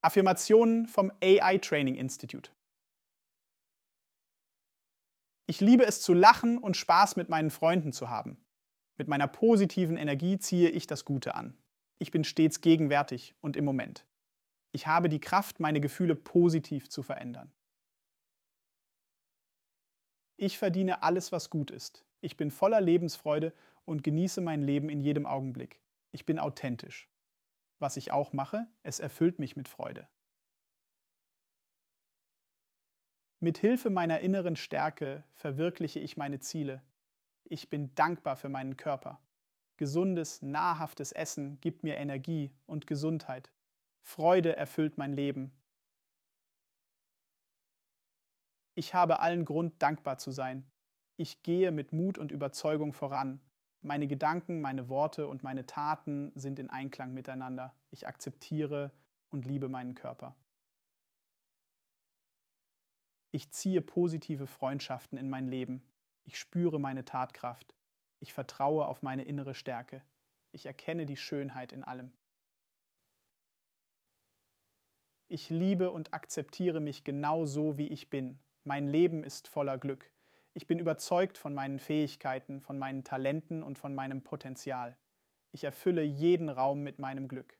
Affirmationen vom AI Training Institute. Ich liebe es zu lachen und Spaß mit meinen Freunden zu haben. Mit meiner positiven Energie ziehe ich das Gute an. Ich bin stets gegenwärtig und im Moment. Ich habe die Kraft, meine Gefühle positiv zu verändern. Ich verdiene alles, was gut ist. Ich bin voller Lebensfreude und genieße mein Leben in jedem Augenblick. Ich bin authentisch. Was ich auch mache, es erfüllt mich mit Freude. Mit Hilfe meiner inneren Stärke verwirkliche ich meine Ziele. Ich bin dankbar für meinen Körper. Gesundes, nahrhaftes Essen gibt mir Energie und Gesundheit. Freude erfüllt mein Leben. Ich habe allen Grund, dankbar zu sein. Ich gehe mit Mut und Überzeugung voran. Meine Gedanken, meine Worte und meine Taten sind in Einklang miteinander. Ich akzeptiere und liebe meinen Körper. Ich ziehe positive Freundschaften in mein Leben. Ich spüre meine Tatkraft. Ich vertraue auf meine innere Stärke. Ich erkenne die Schönheit in allem. Ich liebe und akzeptiere mich genau so, wie ich bin. Mein Leben ist voller Glück. Ich bin überzeugt von meinen Fähigkeiten, von meinen Talenten und von meinem Potenzial. Ich erfülle jeden Raum mit meinem Glück.